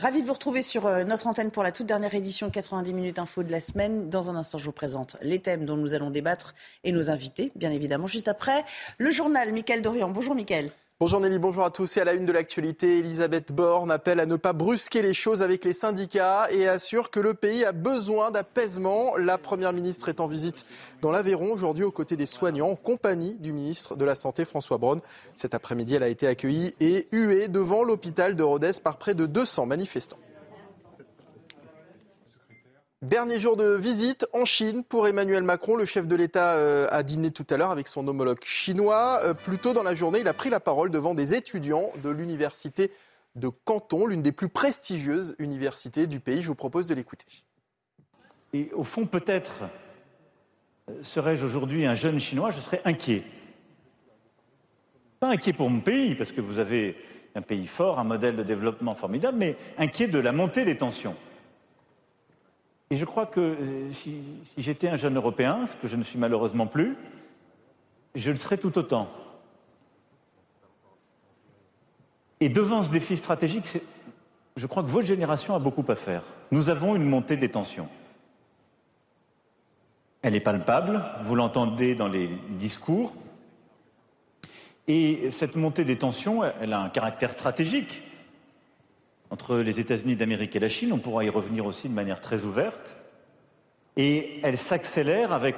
Ravi de vous retrouver sur euh, notre antenne pour la toute dernière édition 90 minutes info de la semaine. Dans un instant, je vous présente les thèmes dont nous allons débattre et nos invités, bien évidemment. Juste après, le journal, Mickaël Dorian. Bonjour Mickaël. Bonjour Nelly, bonjour à tous. Et à la une de l'actualité, Elisabeth Borne appelle à ne pas brusquer les choses avec les syndicats et assure que le pays a besoin d'apaisement. La Première ministre est en visite dans l'Aveyron aujourd'hui aux côtés des soignants en compagnie du ministre de la Santé François Braun. Cet après-midi, elle a été accueillie et huée devant l'hôpital de Rodez par près de 200 manifestants. Dernier jour de visite en Chine pour Emmanuel Macron. Le chef de l'État euh, a dîné tout à l'heure avec son homologue chinois. Euh, plus tôt dans la journée, il a pris la parole devant des étudiants de l'université de Canton, l'une des plus prestigieuses universités du pays. Je vous propose de l'écouter. Et au fond, peut-être euh, serais-je aujourd'hui un jeune chinois, je serais inquiet. Pas inquiet pour mon pays, parce que vous avez un pays fort, un modèle de développement formidable, mais inquiet de la montée des tensions. Et je crois que euh, si, j'étais un jeune Européen, ce que je ne suis malheureusement plus, je le serais tout autant. Et devant ce défi stratégique, je crois que votre génération a beaucoup à faire. Nous avons une montée des tensions. Elle est palpable, vous l'entendez dans les discours. Et cette montée des tensions, elle a un caractère stratégique entre les États-Unis d'Amérique et la Chine. On pourra y revenir aussi de manière très ouverte. Et elle s'accélère avec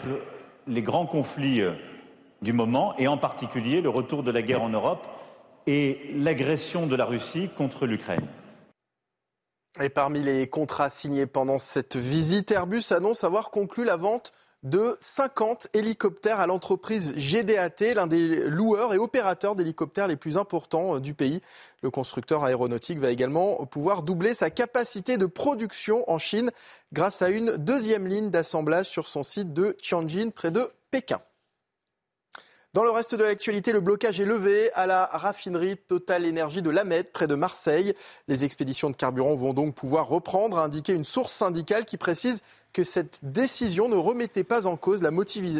les grands conflits euh, du moment, et en particulier le retour de la guerre en Europe et l'agression de la Russie contre l'Ukraine. Et parmi les contrats signés pendant cette visite, Airbus annonce avoir conclu la vente de 50 hélicoptères à l'entreprise GDAT, l'un des loueurs et opérateurs d'hélicoptères les plus importants euh, du pays. Le constructeur aéronautique va également pouvoir doubler sa capacité de production en Chine grâce à une deuxième ligne d'assemblage sur son site de Tianjin près de Pékin. Dans le reste de l'actualité, le blocage est levé à la raffinerie Total Énergie de Lamette, près de Marseille. Les expéditions de carburant vont donc pouvoir reprendre, a indiqué une source syndicale qui précise que cette décision ne remettait pas en cause la,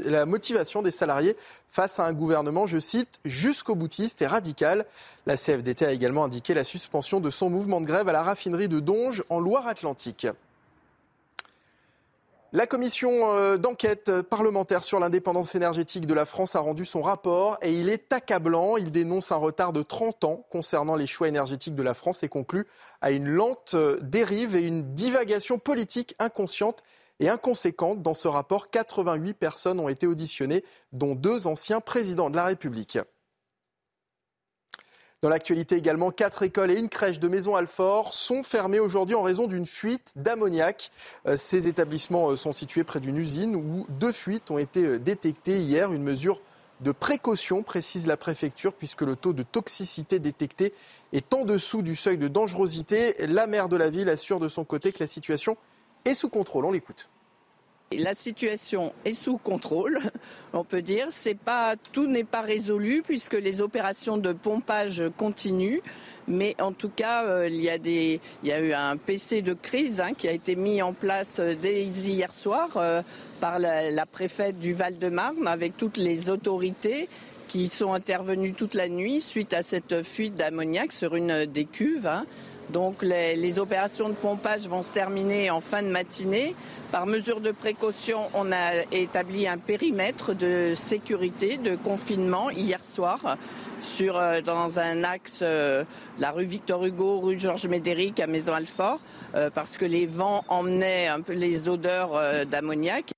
la motivation des salariés face à un gouvernement, je cite, jusqu'au boutiste et radical. La CFDT a également indiqué la suspension de son mouvement de grève à la raffinerie de Donge en Loire-Atlantique. La commission euh, d'enquête parlementaire sur l'indépendance énergétique de la France a rendu son rapport et il est accablant. Il dénonce un retard de 30 ans concernant les choix énergétiques de la France et conclut à une lente euh, dérive et une divagation politique inconsciente et inconséquente. Dans ce rapport, 88 personnes ont été auditionnées, dont deux anciens présidents de la République. Dans l'actualité également, quatre écoles et une crèche de Maison Alfort sont fermées aujourd'hui en raison d'une fuite d'ammoniac. Euh, ces établissements euh, sont situés près d'une usine où deux fuites ont été euh, détectées hier. Une mesure de précaution, précise la préfecture, puisque le taux de toxicité détecté est en dessous du seuil de dangerosité. La maire de la ville assure de son côté que la situation est sous contrôle. On l'écoute. La situation est sous contrôle, on peut dire. C'est pas, tout n'est pas résolu puisque les opérations de pompage continuent. Mais en tout cas, euh, il, y a eu un PC de crise hein, qui a été mis en place euh, dès hier soir euh, par la, préfète du Val-de-Marne avec toutes les autorités qui sont intervenues toute la nuit suite à cette fuite d'ammoniac sur une des cuves. Hein. Donc les, opérations de pompage vont se terminer en fin de matinée. Par mesure de précaution, on a établi un périmètre de sécurité, de confinement hier soir sur, euh, dans un axe euh, la rue Victor Hugo, rue Georges Médéric à Maison-Alfort, euh, parce que les vents emmenaient un peu les odeurs d'ammoniac.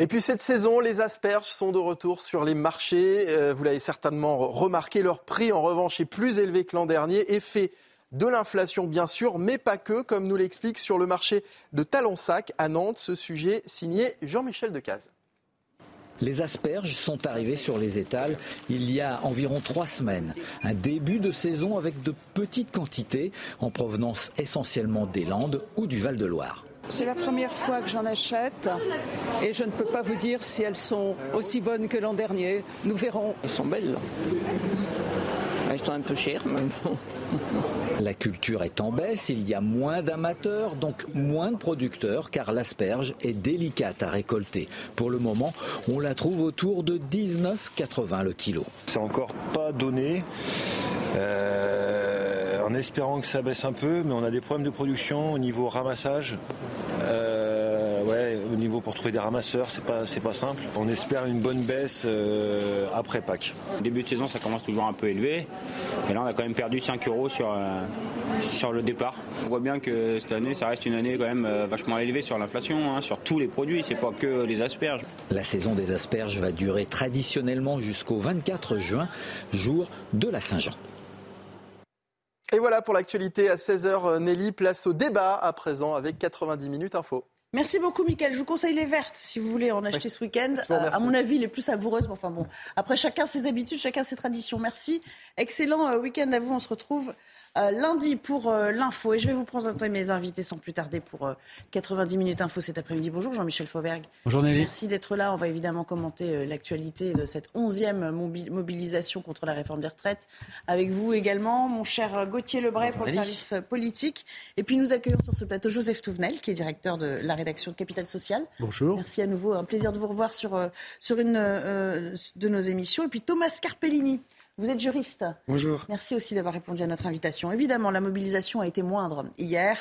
Et puis cette saison, les asperges sont de retour sur les marchés. vous l'avez certainement remarqué, leur prix en revanche est plus élevé que l'an dernier. Effet de l'inflation bien sûr, mais pas que, comme nous l'explique sur le marché de Talensac à Nantes, ce sujet signé Jean-Michel Decaze. Les asperges sont arrivées sur les étals il y a environ trois semaines. Un début de saison avec de petites quantités en provenance essentiellement des Landes ou du Val-de-Loire. C'est la première fois que j'en achète et je ne peux pas vous dire si elles sont aussi bonnes que l'an dernier. Nous verrons. Elles sont belles. Sont un peu chères, mais bon. La culture est en baisse, il y a moins d'amateurs, donc moins de producteurs, car l'asperge est délicate à récolter. Pour le moment, on la trouve autour de 19,80 le kilo. C'est encore pas donné. Euh, en espérant que ça baisse un peu, mais on a des problèmes de production au niveau ramassage. Euh, au niveau pour trouver des ramasseurs, c'est pas c'est pas simple. On espère une bonne baisse euh, après Pâques. Début de saison, ça commence toujours un peu élevé, et là on a quand même perdu 5 euros sur sur le départ. On voit bien que cette année, ça reste une année quand même vachement élevée sur l'inflation, hein, sur tous les produits, c'est pas que les asperges. La saison des asperges va durer traditionnellement jusqu'au 24 juin, jour de la Saint-Jean. Et voilà pour l'actualité à 16h. Nelly, place au débat à présent avec 90 minutes info. Merci beaucoup, Mickaël. Je vous conseille les vertes si vous voulez en acheter ce week-end. Euh, à mon avis, les plus savoureuses. Mais enfin bon, après chacun ses habitudes, chacun ses traditions. Merci. Excellent euh, week-end à vous. On se retrouve lundi pour euh, l'info. Et je vais vous présenter mes invités sans plus tarder pour 90 euh, minutes info cet après-midi. Bonjour Jean-Michel Fauvergue. Bonjour Nelly. Merci d'être là. On va évidemment commenter l'actualité de cette onzième mobilisation contre la réforme des retraites. Avec vous également, mon cher Gauthier Lebray pour le service politique. Et puis nous accueillons sur ce plateau Joseph Touvenel, qui est directeur de la rédaction de Capital Social. Bonjour. Merci à nouveau. Un plaisir de vous revoir sur, sur une de nos émissions. Et puis Thomas Scarpellini vous êtes juriste. Bonjour. Merci aussi d'avoir répondu à notre invitation. Évidemment, la mobilisation a été moindre hier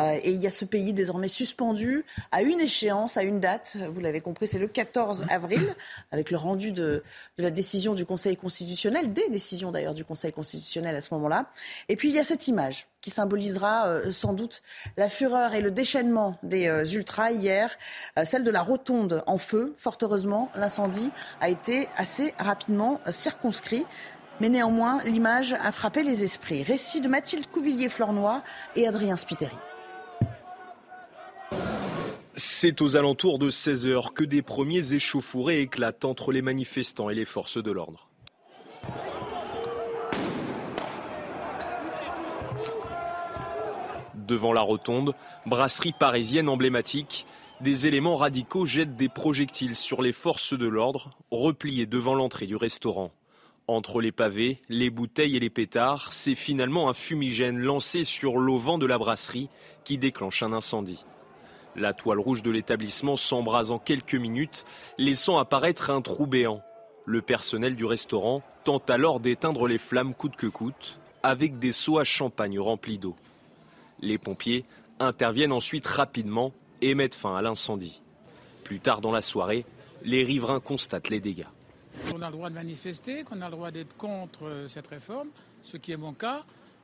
euh, et il y a ce pays désormais suspendu à une échéance, à une date. Vous l'avez compris, c'est le 14 avril, avec le rendu de, la décision du Conseil constitutionnel, des décisions d'ailleurs du Conseil constitutionnel à ce moment-là. Et puis il y a cette image qui symbolisera euh, sans doute la fureur et le déchaînement des euh, ultras hier, celle de la rotonde en feu. Fort heureusement, l'incendie a été assez rapidement circonscrit. Mais néanmoins, l'image a frappé les esprits. Récit de Mathilde Couvillier-Flornois et Adrien Spiteri. C'est aux alentours de 16 heures que des premiers échauffourés éclatent entre les manifestants et les forces de l'ordre. Devant la rotonde, brasserie parisienne emblématique, des éléments radicaux jettent des projectiles sur les forces de l'ordre, repliées devant l'entrée du restaurant. Entre les pavés, les bouteilles et les pétards, c'est finalement un fumigène lancé sur l'auvent de la brasserie qui déclenche un incendie. La toile rouge de l'établissement s'embrase en quelques minutes, laissant apparaître un trou béant. Le personnel du restaurant tente alors d'éteindre les flammes coûte que coûte, avec des seaux à champagne remplis d'eau. Les pompiers interviennent ensuite rapidement et mettent fin à l'incendie. Plus tard dans la soirée, les riverains constatent les dégâts. On a le droit de manifester, qu'on a le droit d'être contre euh, cette réforme, ce qui est mon cas,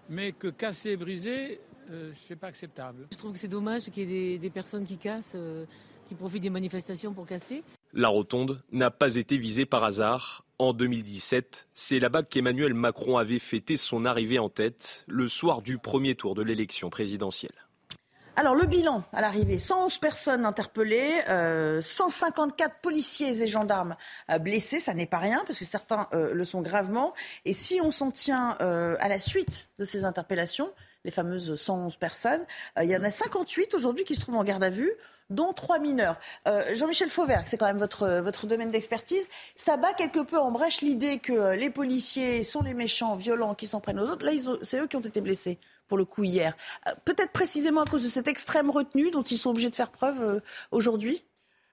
mais que casser et briser, euh, ce n'est pas acceptable. Je trouve que c'est dommage qu'il y ait des, personnes qui cassent, euh, qui profitent des manifestations pour casser. La rotonde n'a pas été visée par hasard. En 2017, c'est là-bas qu'Emmanuel Macron avait fêté son arrivée en tête le soir du premier tour de l'élection présidentielle. Alors le bilan à l'arrivée, 111 personnes interpellées, 154 euh, policiers et gendarmes euh, blessés, ça n'est pas rien parce que certains euh, le sont gravement. Et si on s'en tient à la suite de ces interpellations, les fameuses 111 personnes, il y en a 58 aujourd'hui qui se trouvent en garde à vue dont trois mineurs. Jean-Michel Fauvert, c'est quand même votre, votre domaine d'expertise, ça bat quelque peu en brèche l'idée que les policiers sont les méchants, violents, qui s'en prennent aux autres. Là, c'est eux qui ont été blessés pour le coup hier. Euh, peut-être précisément à cause de cette extrême retenue dont ils sont obligés de faire preuve euh, aujourd'hui?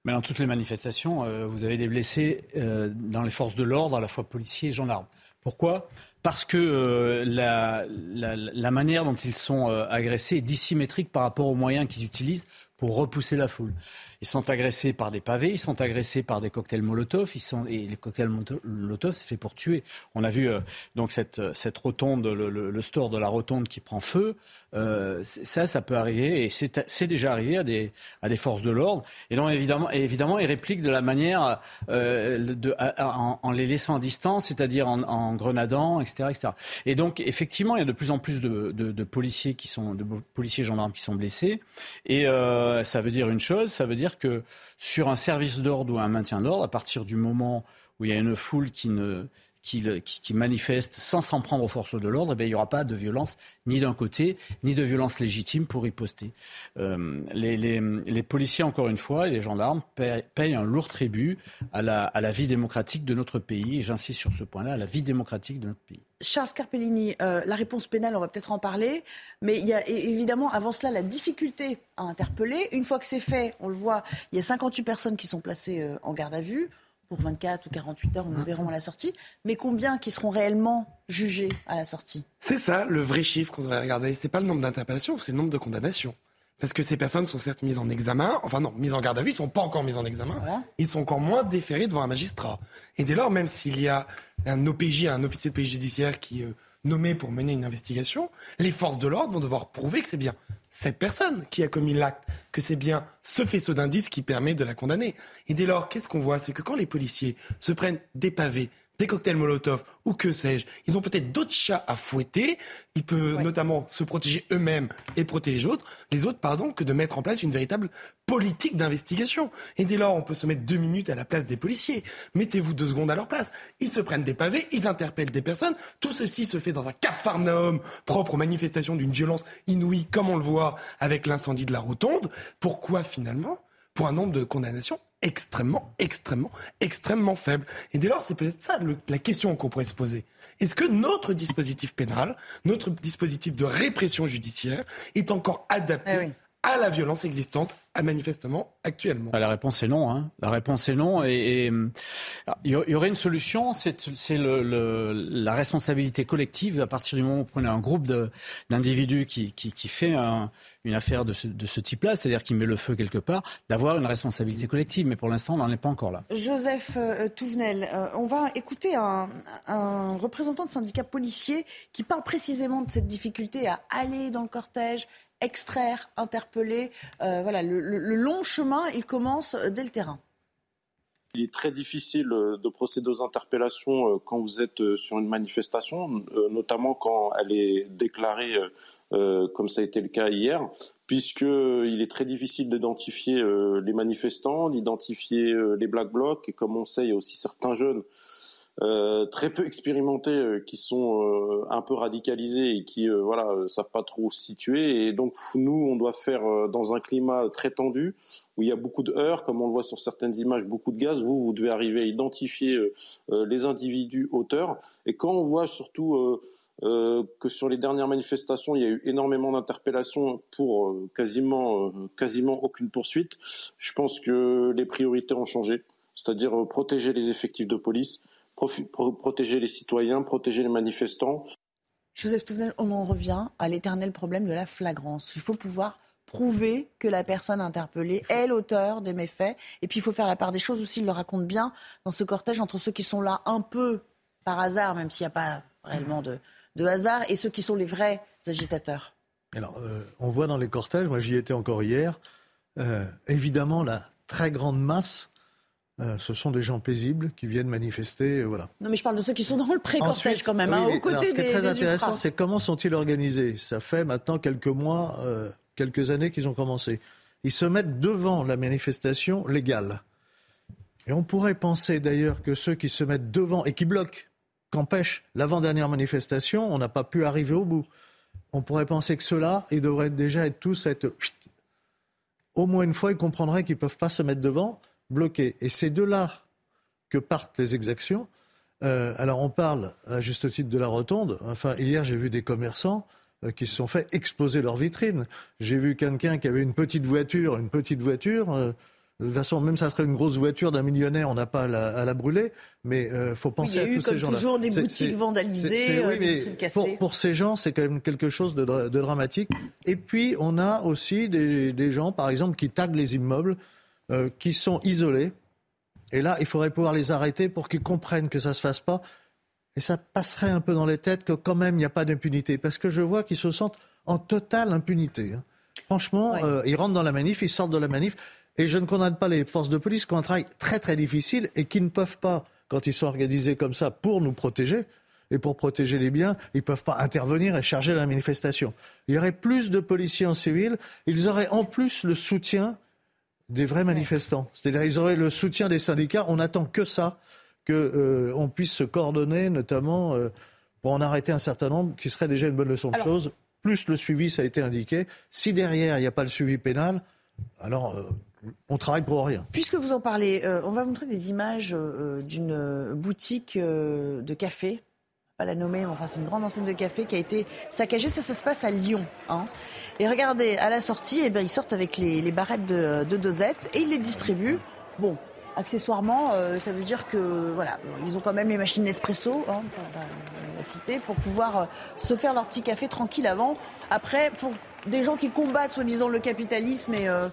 Mais dans toutes les manifestations, euh, vous avez des blessés dans les forces de l'ordre, à la fois policiers et gendarmes. Pourquoi? Parce que la, la, manière dont ils sont agressés est dissymétrique par rapport aux moyens qu'ils utilisent pour repousser la foule. Ils sont agressés par des pavés, ils sont agressés par des cocktails Molotov, et les cocktails Molotov, c'est fait pour tuer. On a vu euh, donc cette, cette rotonde, le, store de la rotonde qui prend feu. Euh, ça, ça peut arriver, et c'est déjà arrivé à des, forces de l'ordre. Et donc, évidemment, évidemment, ils répliquent de la manière, euh, en, les laissant à distance, c'est-à-dire en, en, grenadant, etc., etc. Et donc, effectivement, il y a de plus en plus de, de, policiers qui sont, de policiers gendarmes qui sont blessés. Et, euh, euh, ça veut dire une chose, ça veut dire que sur un service d'ordre ou un maintien d'ordre, à partir du moment où il y a une foule qui ne qui, qui, manifestent sans s'en prendre aux forces de l'ordre, eh il n'y aura pas de violence ni d'un côté, ni de violence légitime pour riposter. Euh, les, les, les, policiers, encore une fois, et les gendarmes payent, un lourd tribut à la, à la vie démocratique de notre pays, et j'insiste sur ce point-là, à la vie démocratique de notre pays. Charles Carpellini, euh, la réponse pénale, on va peut-être en parler, mais il y a évidemment avant cela la difficulté à interpeller. Une fois que c'est fait, on le voit, il y a 58 personnes qui sont placées euh, en garde à vue pour 24 ou 48 heures, nous verrons à la sortie. Mais combien qui seront réellement jugés à la sortie? C'est ça le vrai chiffre qu'on devrait regarder. C'est pas le nombre d'interpellations, c'est le nombre de condamnations. Parce que ces personnes sont certes mises en examen, enfin non, mises en garde à vue, ils sont pas encore mises en examen. Ils sont encore moins déférés devant un magistrat. Et dès lors, même s'il y a un OPJ, un officier de police judiciaire qui est euh, nommé pour mener une investigation, les forces de l'ordre vont devoir prouver que c'est bien cette personne qui a commis l'acte, que c'est bien ce faisceau d'indices qui permet de la condamner. Et dès lors, qu'est-ce qu'on voit? C'est que quand les policiers se prennent des pavés, des cocktails Molotov ou que sais-je. Ils ont peut-être d'autres chats à fouetter. Ils peuvent notamment se protéger eux-mêmes et protéger les autres, les autres pardon, que de mettre en place une véritable politique d'investigation. Et dès lors, on peut se mettre deux minutes à la place des policiers. Mettez-vous deux secondes à leur place. Ils se prennent des pavés, ils interpellent des personnes. Tout ceci se fait dans un cafarnaum propre aux manifestations d'une violence inouïe, comme on le voit avec l'incendie de la rotonde. Pourquoi finalement? Pour un nombre de condamnations extrêmement, extrêmement, extrêmement faible. Et dès lors, c'est peut-être ça la question qu'on pourrait se poser. Est-ce que notre dispositif pénal, notre dispositif de répression judiciaire est encore adapté eh à la violence existante manifestement actuellement ah, La réponse est non. Hein. La réponse est non. Et il y aurait une solution, c'est le, la responsabilité collective à partir du moment où on a un groupe d'individus qui, qui, qui, fait une affaire de ce, de ce type-là, c'est-à-dire qui met le feu quelque part, d'avoir une responsabilité collective. Mais pour l'instant, on n'en est pas encore là. Joseph euh, Touvenel, euh, on va écouter un, un représentant de syndicat policier qui parle précisément de cette difficulté à aller dans le cortège, extraire, interpeller. Euh, voilà, le, long chemin, il commence dès le terrain. Il est très difficile euh, de procéder aux interpellations euh, quand vous êtes sur une manifestation, notamment quand elle est déclarée, comme ça a été le cas hier, puisqu'il est très difficile d'identifier les manifestants, d'identifier les black blocs, et comme on sait, il y a aussi certains jeunes euh, très peu expérimentés euh, qui sont euh, un peu radicalisés et qui voilà savent pas trop se situer. Et donc nous on doit faire dans un climat très tendu où il y a beaucoup de heurts comme on le voit sur certaines images beaucoup de gaz. Vous vous devez arriver à identifier les individus auteurs. Et quand on voit surtout que sur les dernières manifestations, il y a eu énormément d'interpellations pour quasiment, quasiment aucune poursuite. Je pense que les priorités ont changé, c'est-à-dire protéger les effectifs de police, protéger les citoyens, protéger les manifestants. Joseph Touvenel, on en revient à l'éternel problème de la flagrance. Il faut pouvoir prouver que la personne interpellée est l'auteur des méfaits. Et puis il faut faire la part des choses aussi, il le raconte bien, dans ce cortège entre ceux qui sont là un peu par hasard, même s'il n'y a pas réellement de, hasard, et ceux qui sont les vrais agitateurs. Alors, euh, on voit dans les cortèges, moi j'y étais encore hier, euh, évidemment la très grande masse euh, ce sont des gens paisibles qui viennent manifester, euh, voilà. Non, mais je parle de ceux qui sont dans le pré-cortège quand même, hein, aux côtés Ce qui est très intéressant, c'est comment sont-ils organisés Ça fait maintenant quelques mois, euh, quelques années qu'ils ont commencé. Ils se mettent devant la manifestation légale. Et on pourrait penser d'ailleurs que ceux qui se mettent devant et qui bloquent, qu'empêchent l'avant-dernière manifestation, on n'a pas pu arriver au bout. On pourrait penser que ceux-là, ils devraient déjà être tous être... Au moins une fois, ils comprendraient qu'ils ne peuvent pas se mettre devant bloqués. Et c'est de là que partent les exactions. Euh, alors on parle à juste titre de la rotonde. Enfin, hier j'ai vu des commerçants euh, qui se sont fait exploser leurs vitrines. J'ai vu quelqu'un qui avait une petite voiture, une petite voiture. Euh, de toute façon, même ça serait une grosse voiture d'un millionnaire, on n'a pas à la, brûler. Mais il faut penser à tous ces gens-là. Il y a eu comme toujours des boutiques vandalisées, des trucs cassés. Pour, ces gens, c'est quand même quelque chose de, dramatique. Et puis, on a aussi des, des gens, par exemple, qui taguent les immeubles. Euh, qui sont isolés. Et là, il faudrait pouvoir les arrêter pour qu'ils comprennent que ça ne se fasse pas. Et ça passerait un peu dans les têtes que quand même, il n'y a pas d'impunité. Parce que je vois qu'ils se sentent en totale impunité. Hein. Franchement, euh, ils rentrent dans la manif, ils sortent de la manif. Et je ne condamne pas les forces de police qui ont un travail très très difficile et qui ne peuvent pas, quand ils sont organisés comme ça pour nous protéger, et pour protéger les biens, ils ne peuvent pas intervenir et charger la manifestation. Il y aurait plus de policiers en civil, ils auraient en plus le soutien des vrais manifestants. C'est-à-dire ils auraient le soutien des syndicats. On n'attend que ça, qu'on euh, puisse se coordonner, notamment euh, pour en arrêter un certain nombre, qui serait déjà une bonne leçon de choses. Plus le suivi, ça a été indiqué. Si derrière, il n'y a pas le suivi pénal, alors euh, on travaille pour rien. Puisque vous en parlez, on va vous montrer des images d'une boutique de café pas la nommer, mais enfin c'est une grande enseigne de café qui a été saccagée. Ça, ça se passe à Lyon. Hein. Et regardez, à la sortie, eh bien, ils sortent avec les, barrettes de, de dosettes et ils les distribuent. Bon, accessoirement, euh, ça veut dire que voilà, ils ont quand même les machines Nespresso, hein, pour la citer, pour pouvoir euh, se faire leur petit café tranquille avant. Après, pour des gens qui combattent soi-disant le capitalisme et, euh,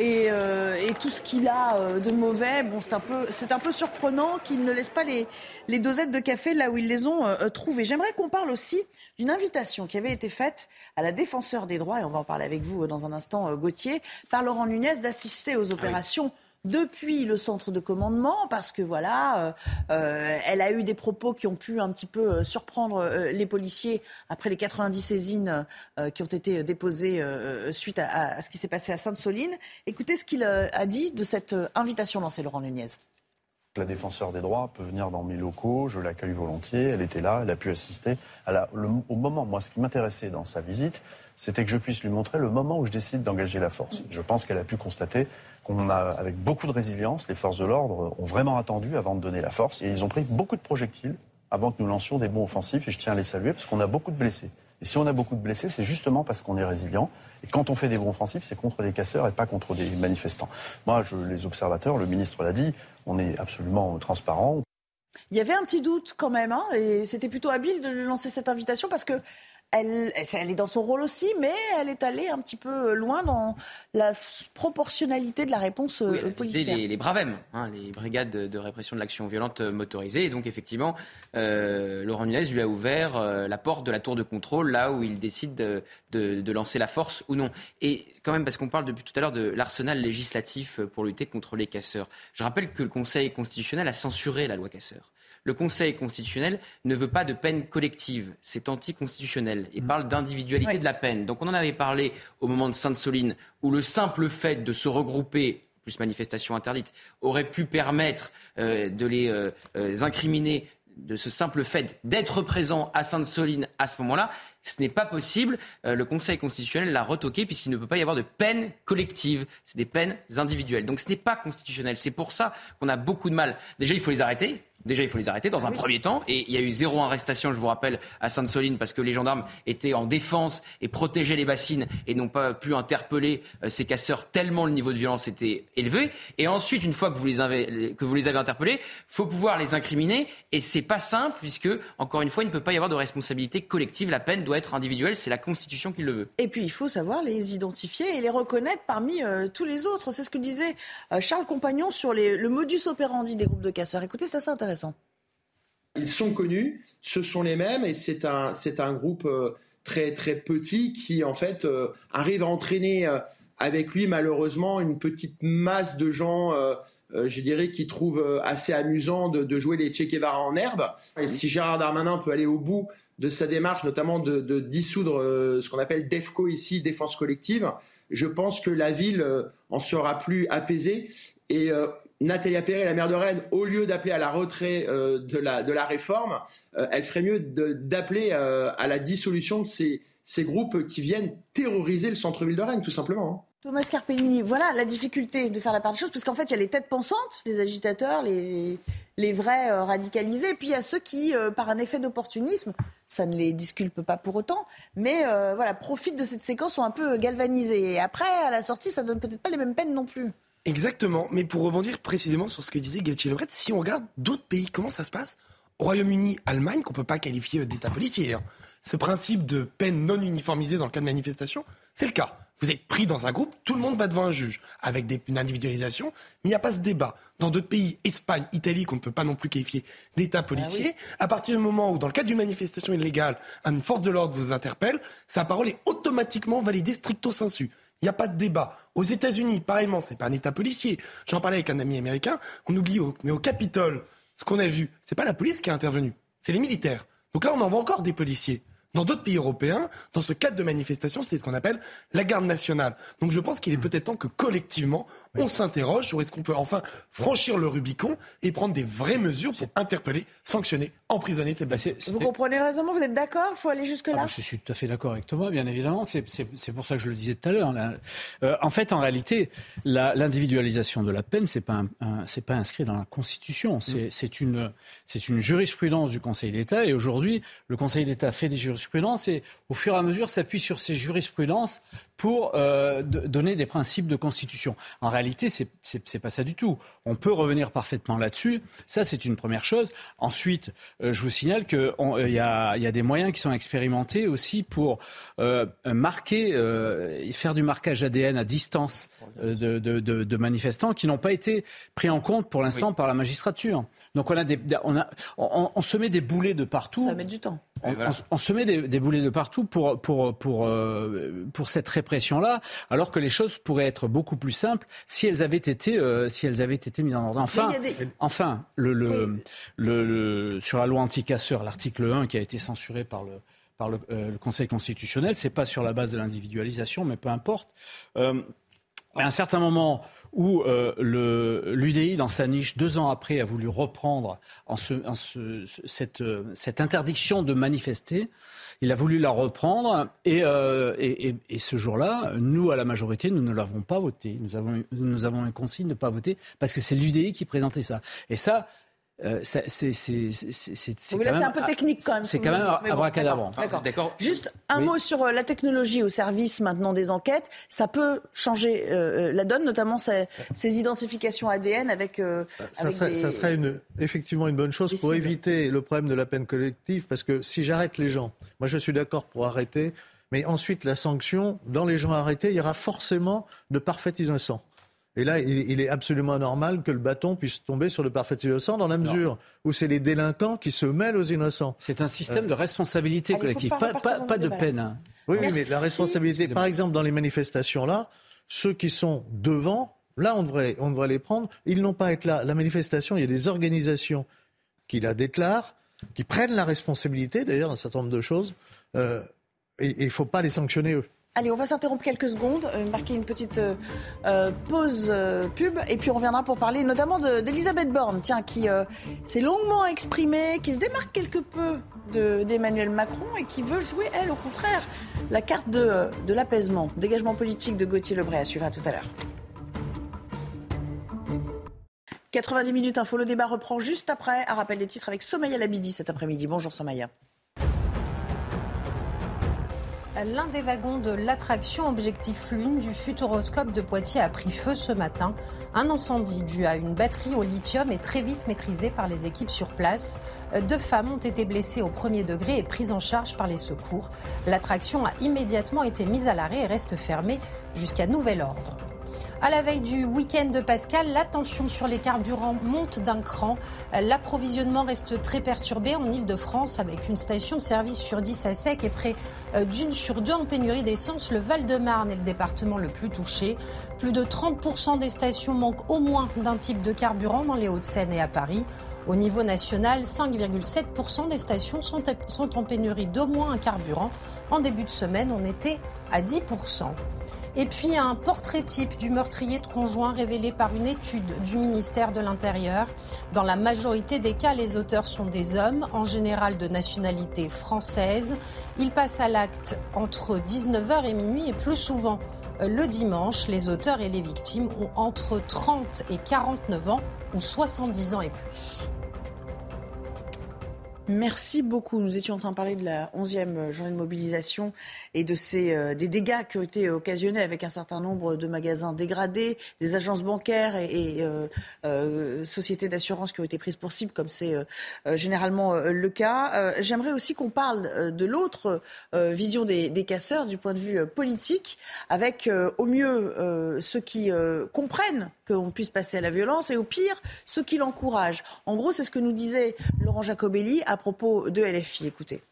euh, et, tout ce qu'il a euh, de mauvais, bon, c'est un peu, c'est un peu surprenant qu'ils ne laissent pas les, les dosettes de café là où ils les ont trouvées. J'aimerais qu'on parle aussi d'une invitation qui avait été faite à la défenseur des droits, et on va en parler avec vous dans un instant, Gauthier, par Laurent Nunez, d'assister aux ah opérations depuis le centre de commandement, parce que voilà, euh, euh, elle a eu des propos qui ont pu un petit peu euh, surprendre les policiers après les 90 saisines qui ont été déposées suite à, ce qui s'est passé à Sainte-Soline. Écoutez ce qu'il a dit de cette invitation lancée, Laurent Nunez. La défenseur des droits peut venir dans mes locaux, je l'accueille volontiers, elle était là, elle a pu assister. au moment, moi, ce qui m'intéressait dans sa visite, c'était que je puisse lui montrer le moment où je décide d'engager la force. Je pense qu'elle a pu constater qu'on a, avec beaucoup de résilience, les forces de l'ordre ont vraiment attendu avant de donner la force. Et ils ont pris beaucoup de projectiles avant que nous lancions des bons offensifs. Et je tiens à les saluer parce qu'on a beaucoup de blessés. Et si on a beaucoup de blessés, c'est justement parce qu'on est résilient. Et quand on fait des bons offensifs, c'est contre les casseurs et pas contre des manifestants. Moi, je, les observateurs, le ministre l'a dit, on est absolument transparent. Il y avait un petit doute quand même, hein, et c'était plutôt habile de lancer cette invitation parce que elle, elle, est dans son rôle aussi, mais elle est allée un petit peu loin dans la proportionnalité de la réponse oui, euh, policière. Les, les BRAVEM, hein, les brigades de, répression de l'action violente motorisée. Et donc, effectivement, euh, Laurent Nunez lui a ouvert euh, la porte de la tour de contrôle, là où il décide de, de, lancer la force ou non. Et quand même, parce qu'on parle depuis tout à l'heure de l'arsenal législatif pour lutter contre les casseurs. Je rappelle que le Conseil constitutionnel a censuré la loi casseur le Conseil constitutionnel ne veut pas de peine collective. C'est anticonstitutionnel et parle d'individualité de la peine. Donc on en avait parlé au moment de Sainte-Soline, où le simple fait de se regrouper plus manifestation interdite, aurait pu permettre euh, de les euh, euh, incriminer de ce simple fait d'être présent à Sainte-Soline à ce moment-là, ce n'est pas possible. le Conseil constitutionnel l'a retoqué puisqu'il ne peut pas y avoir de peine collective. C'est des peines individuelles. Donc ce n'est pas constitutionnel. C'est pour ça qu'on a beaucoup de mal. Déjà, il faut les arrêter. Déjà, il faut les arrêter dans ah un premier temps. Et il y a eu zéro arrestation, je vous rappelle, à Sainte-Soline, parce que les gendarmes étaient en défense et protégeaient les bassines et n'ont pas pu interpeller euh, ces casseurs tellement le niveau de violence était élevé. Et ensuite, une fois que vous les avez, que vous les avez interpellés, faut pouvoir les incriminer. Et c'est pas simple, puisque, encore une fois, il ne peut pas y avoir de responsabilité collective. La peine doit être individuelle. C'est la Constitution qui le veut. Et puis, il faut savoir les identifier et les reconnaître parmi euh, tous les autres. C'est ce que disait euh, Charles Compagnon sur les, le modus operandi des groupes de casseurs. Écoutez, ça, c'est intéressant. Ils sont connus, ce sont les mêmes et c'est un, c'est un groupe euh, très très petit qui en fait euh, arrive à entraîner euh, avec lui malheureusement une petite masse de gens je dirais, qui trouvent assez amusant de, jouer les Che Guevara en herbe. Et si Gérard Darmanin peut aller au bout de sa démarche, notamment de, de dissoudre ce qu'on appelle DEFCO ici, défense collective, je pense que la ville en sera plus apaisée. Et Nathalie Appéré, la maire de Rennes, au lieu d'appeler à la retrait euh, de, la, de la réforme, euh, elle ferait mieux d'appeler euh, à la dissolution de ces, ces groupes qui viennent terroriser le centre-ville de Rennes, tout simplement. Hein. Thomas Carpellini, voilà la difficulté de faire la part des choses, parce qu'en fait, il y a les têtes pensantes, les agitateurs, les, les vrais radicalisés, et puis il y a ceux qui, par un effet d'opportunisme, ça ne les disculpe pas pour autant, mais voilà, profitent de cette séquence, sont un peu galvanisés. Et après, à la sortie, ça donne peut-être pas les mêmes peines non plus. Exactement. Mais pour rebondir précisément sur ce que disait Gauthier Lebret, si on regarde d'autres pays, comment ça se passe? Royaume-Uni, Allemagne, qu'on peut pas qualifier d'état policier. Hein. Ce principe de peine non uniformisée dans le cas de manifestation, c'est le cas. Vous êtes pris dans un groupe, tout le monde va devant un juge, avec des, une individualisation, mais il n'y a pas ce débat. Dans d'autres pays, Espagne, Italie, qu'on ne peut pas non plus qualifier d'état policier, ah à partir du moment où, dans le cadre d'une manifestation illégale, une force de l'ordre vous interpelle, sa parole est automatiquement validée stricto sensu. Il n'y a pas de débat. Aux États-Unis, pareillement, c'est pas un État policier. J'en parlais avec un ami américain. On oublie, mais au Capitole, ce qu'on a vu, c'est pas la police qui a intervenu, c'est les militaires. Donc là, on envoie encore des policiers. Dans d'autres pays européens, dans ce cadre de manifestation, c'est ce qu'on appelle la garde nationale. Donc je pense qu'il est peut-être temps que collectivement, on s'interroge sur est-ce qu'on peut enfin franchir le Rubicon et prendre des vraies mesures pour interpeller, sanctionner, emprisonner ces blessés. Vous comprenez le raisonnement? Vous êtes d'accord? Il faut aller jusque-là? Ah, Je suis tout à fait d'accord avec Thomas, bien évidemment. C'est- C'est c'est pour ça que je le disais tout à l'heure. Euh, en fait, en réalité, l'individualisation de la peine, c'est pas, un- un- c'est pas inscrit dans la Constitution. C'est c'est une, c'est une jurisprudence du Conseil d'État. Et aujourd'hui, le Conseil d'État fait des jurisprudences et, au fur et à mesure, s'appuie sur ces jurisprudences pour euh, de- donner des principes de constitution. En réalité, c'est c'est pas ça du tout. On peut revenir parfaitement là-dessus. Ça, c'est une première chose. Ensuite, euh, je vous signale qu'il y, a, il y a des moyens qui sont expérimentés aussi pour euh, marquer, euh, et faire du marquage ADN à distance euh, de, de- de- de manifestants qui n'ont pas été pris en compte pour l'instant par la magistrature. Donc on a des, on, a, on, on se met des boulets de partout. Ça mettre du temps. On, on- on se met des, des boulets de partout pour, pour, pour, euh, pour cette répression-là, alors que les choses pourraient être beaucoup plus simples si elles avaient été, euh, si elles avaient été mises en ordre. Enfin, des- enfin le, le, le- le- sur la loi anti-casseurs, l'article 1 qui a été censuré par le, par le, euh, le Conseil constitutionnel, c'est pas sur la base de l'individualisation, mais peu importe. À un certain moment où euh, l'UDI, dans sa niche, deux ans après, a voulu reprendre en ce- en ce- cette, euh, cette interdiction de manifester, il a voulu la reprendre et, euh, et- et- et ce jour-là, nous, à la majorité, nous ne l'avons pas voté. Nous avons, nous avons une consigne de ne pas voter parce que c'est l'UDI qui présentait ça. Et ça, euh, c'est un peu technique quand même. C'est quand même abracadabrant. d'accord. Juste un Oui. mot sur euh, la technologie au service maintenant des enquêtes. Ça peut changer euh, la donne, notamment ces, ces identifications ADN avec. euh, Ça avec serait, des- ça serait une, effectivement une bonne chose pour cibles. éviter le problème de la peine collective, parce que si j'arrête les gens, moi je suis d'accord pour arrêter, mais ensuite la sanction, dans les gens arrêtés, il y aura forcément de parfaits innocents. Et là, il, il est absolument anormal que le bâton puisse tomber sur le parfait innocent dans la mesure où c'est les délinquants qui se mêlent aux innocents. C'est un système de responsabilité Allez, faut collective, pas de peine. hein. Oui, oui, mais la responsabilité, par exemple, dans les manifestations là, ceux qui sont devant, là, on devrait, on devrait les prendre. Ils n'ont pas à être là. La manifestation, il y a des organisations qui la déclarent, qui prennent la responsabilité, d'ailleurs, d'un certain nombre de choses. euh, et il ne faut pas les sanctionner eux. Allez, on va s'interrompre quelques secondes, euh, marquer une petite euh, euh, pause pub, et puis on reviendra pour parler notamment de- d'Elisabeth Borne, tiens, qui s'est longuement exprimée, qui se démarque quelque peu de- d'Emmanuel Macron et qui veut jouer, elle, au contraire, la carte de, de l'apaisement. Dégagement politique de Gauthier Lebray à suivre à tout à l'heure. 90 minutes info, le débat reprend juste après. Un rappel des titres avec Somaya Labidi cet après-midi. Bonjour Somaya. L'un des wagons de l'attraction Objectif Lune du Futuroscope de Poitiers a pris feu ce matin. Un incendie dû à une batterie au lithium est très vite maîtrisé par les équipes sur place. Deux femmes ont été blessées au premier degré et prises en charge par les secours. L'attraction a immédiatement été mise à l'arrêt et reste fermée jusqu'à nouvel ordre. À la veille du week-end de Pascal, la tension sur les carburants monte d'un cran. L'approvisionnement reste très perturbé en Ile-de-France avec une station-service sur 10 à sec et près euh, d'une sur deux en pénurie d'essence. Le Val-de-Marne est le département le plus touché. Plus de 30% des stations manquent au moins d'un type de carburant dans les Hauts-de-Seine et à Paris. Au niveau national, 5,7% des stations sont, sont en pénurie d'au moins un carburant. En début de semaine, on était à 10%. Et puis un portrait type du meurtrier de conjoint révélé par une étude du ministère de l'Intérieur. Dans la majorité des cas, les auteurs sont des hommes, en général de nationalité française. Ils passent à l'acte entre 19h et minuit et plus souvent euh, le dimanche. Les auteurs et les victimes ont entre 30 et 49 ans ou 70 ans et plus. Merci beaucoup. Nous étions en train de parler de la 11e journée de mobilisation et de ces, euh, des dégâts qui ont été occasionnés avec un certain nombre de magasins dégradés, des agences bancaires et, euh, euh, sociétés d'assurance qui ont été prises pour cible, comme c'est euh, euh, généralement euh, le cas. J'aimerais aussi qu'on parle de l'autre vision des, des casseurs du point de vue politique, avec au mieux ceux qui comprennent qu'on puisse passer à la violence et au pire ceux qui l'encouragent. En gros, c'est ce que nous disait Laurent Jacobelli à propos de LFI. Écoutez.